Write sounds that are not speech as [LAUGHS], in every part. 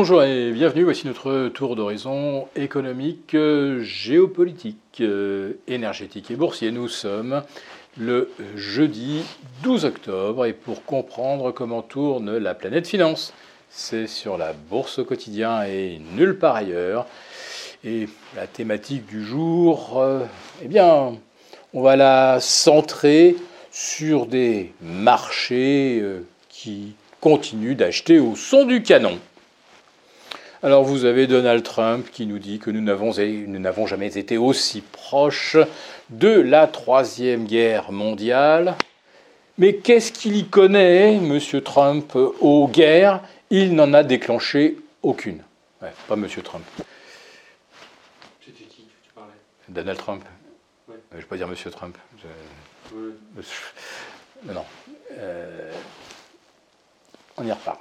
Bonjour et bienvenue, voici notre tour d'horizon économique, euh, géopolitique, euh, énergétique et boursier. Nous sommes le jeudi 12 octobre et pour comprendre comment tourne la planète finance, c'est sur la bourse au quotidien et nulle part ailleurs. Et la thématique du jour, euh, eh bien, on va la centrer sur des marchés qui continuent d'acheter au son du canon. Alors vous avez Donald Trump qui nous dit que nous n'avons jamais été aussi proches de la troisième guerre mondiale. Mais qu'est-ce qu'il y connaît, M. Trump, aux guerres? Il n'en a déclenché aucune. Ouais, pas M. Trump. C'était qui que tu parlais? Donald Trump. Ouais. Je ne vais pas dire M. Trump. Je- Ouais. Non. Euh, on y repart.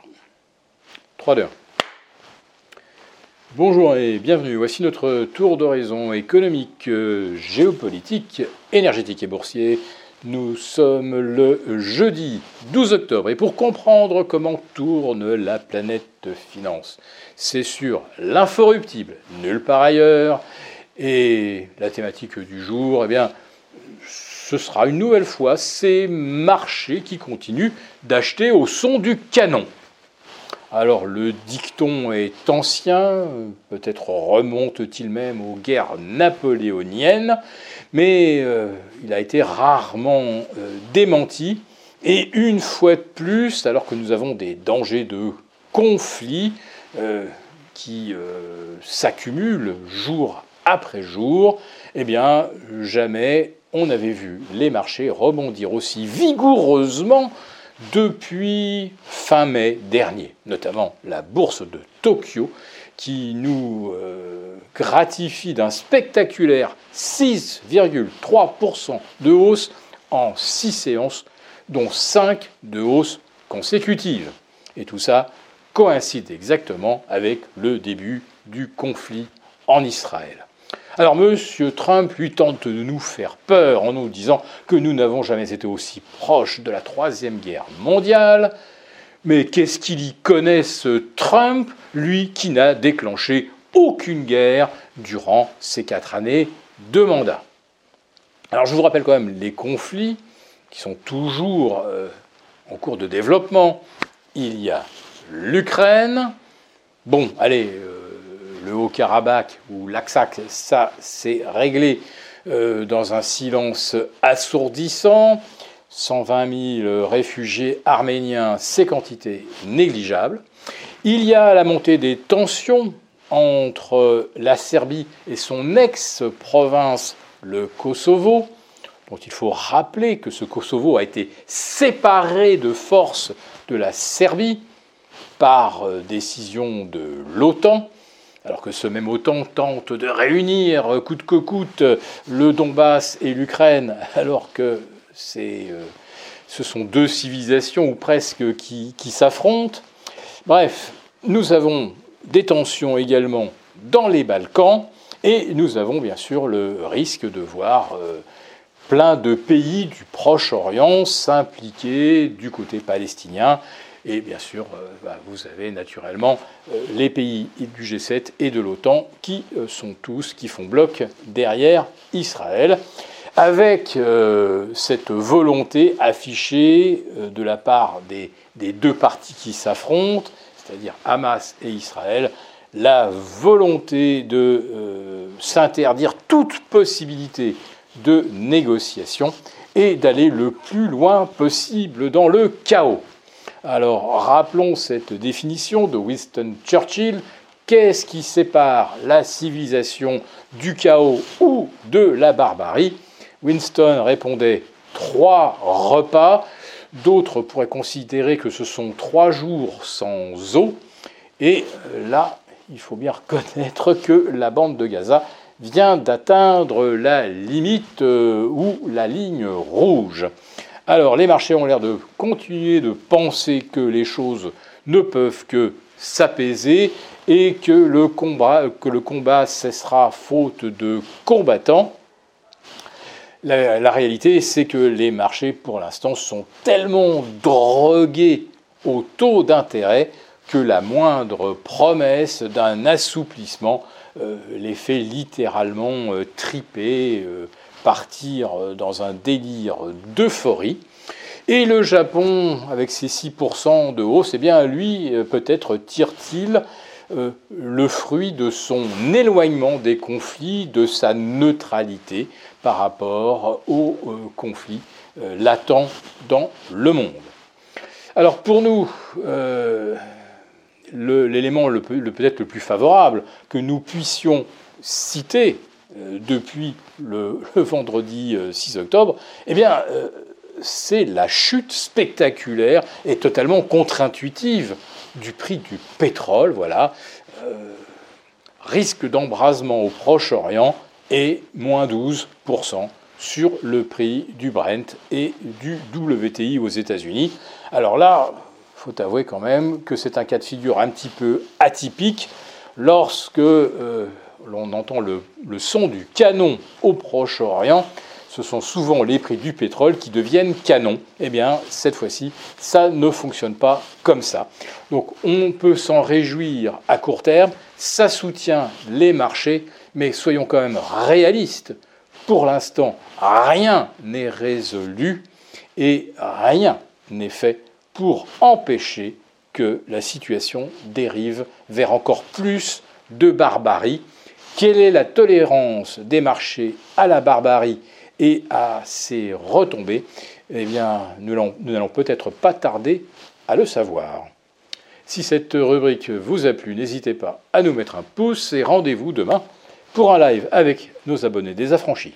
3 2 Bonjour et bienvenue. Voici notre tour d'horizon économique, euh, géopolitique, énergétique et boursier. Nous sommes le jeudi 12 octobre et pour comprendre comment tourne la planète finance, c'est sur l'inforruptible, nulle part ailleurs. Et la thématique du jour, eh bien, ce sera une nouvelle fois ces marchés qui continuent d'acheter au son du canon. Alors le dicton est ancien, peut-être remonte-t-il même aux guerres napoléoniennes, mais euh, il a été rarement euh, démenti. Et une fois de plus, alors que nous avons des dangers de conflits euh, qui s'accumulent jour après jour, eh bien jamais on n'avait vu les marchés rebondir aussi vigoureusement depuis fin mai dernier, notamment la bourse de Tokyo, qui nous euh, gratifie d'un spectaculaire 6,3% de hausse en 6 séances, dont 5 de hausse consécutive. Et tout ça coïncide exactement avec le début du conflit en Israël. Alors M. Trump lui tente de nous faire peur en nous disant que nous n'avons jamais été aussi proches de la Troisième Guerre mondiale. Mais qu'est-ce qu'il y connaît ce Trump, lui qui n'a déclenché aucune guerre durant ces quatre années de mandat? Alors je vous rappelle quand même les conflits qui sont toujours euh, en cours de développement. Il y a l'Ukraine. Bon, allez, euh, le Haut-Karabakh ou l'Aksak, ça c'est réglé euh, dans un silence assourdissant. 120 000 réfugiés arméniens, c'est quantité négligeable. Il y a la montée des tensions entre la Serbie et son ex-province, le Kosovo, dont il faut rappeler que ce Kosovo a été séparé de force de la Serbie par euh, décision de l'OTAN alors que ce même OTAN tente de réunir euh, coûte que coûte le Donbass et l'Ukraine, [LAUGHS] alors que euh, ce sont deux civilisations ou presque qui, qui s'affrontent. Bref, nous avons des tensions également dans les Balkans et nous avons bien sûr le risque de voir euh, plein de pays du Proche-Orient s'impliquer du côté palestinien et bien sûr, euh, bah, vous avez naturellement euh, les pays du G7 et de l'OTAN qui euh, sont tous, qui font bloc derrière Israël, avec cette volonté affichée de la part des, des deux parties qui s'affrontent, c'est-à-dire Hamas et Israël, la volonté de s'interdire toute possibilité de négociation et d'aller le plus loin possible dans le chaos. Alors rappelons cette définition de Winston Churchill. Qu'est-ce qui sépare la civilisation du chaos ou de la barbarie? Winston répondait trois repas. D'autres pourraient considérer que ce sont trois jours sans eau. Et là, il faut bien reconnaître que la bande de Gaza vient d'atteindre la limite euh, ou la ligne rouge. Alors les marchés ont l'air de continuer de penser que les choses ne peuvent que s'apaiser et que le, combat, que le combat cessera faute de combattants. La, réalité, c'est que les marchés, pour l'instant, sont tellement drogués au taux d'intérêt que la moindre promesse d'un assouplissement euh, les fait littéralement euh, triper, partir dans un délire d'euphorie. Et le Japon, avec ses 6% de hausse, eh bien lui, peut-être tire-t-il le fruit de son éloignement des conflits, de sa neutralité par rapport aux conflits latents dans le monde. Alors pour nous, euh, l'élément peut-être le plus favorable que nous puissions citer euh, depuis le, [LAUGHS] vendredi 6 euh, octobre, eh bien, c'est la chute spectaculaire et totalement contre-intuitive du prix du pétrole. Voilà, risque d'embrasement au Proche-Orient et moins 12% sur le prix du Brent et du WTI aux États-Unis. Alors là, faut avouer quand même que c'est un cas de figure un petit peu atypique lorsque euh, l'on entend le, son du canon au Proche-Orient. Ce sont souvent les prix du pétrole qui deviennent canon. Eh bien, cette fois-ci, ça ne fonctionne pas comme ça. Donc, on peut s'en réjouir à court terme. Ça soutient les marchés, mais soyons quand même réalistes. Pour l'instant, rien n'est résolu et rien n'est fait pour empêcher que la situation dérive vers encore plus de barbarie. Quelle est la tolérance des marchés à la barbarie et à ses retombées? Eh bien, nous n'allons peut-être pas tarder à le savoir. Si cette rubrique vous a plu, n'hésitez pas à nous mettre un pouce et rendez-vous demain pour un live avec nos abonnés désaffranchis.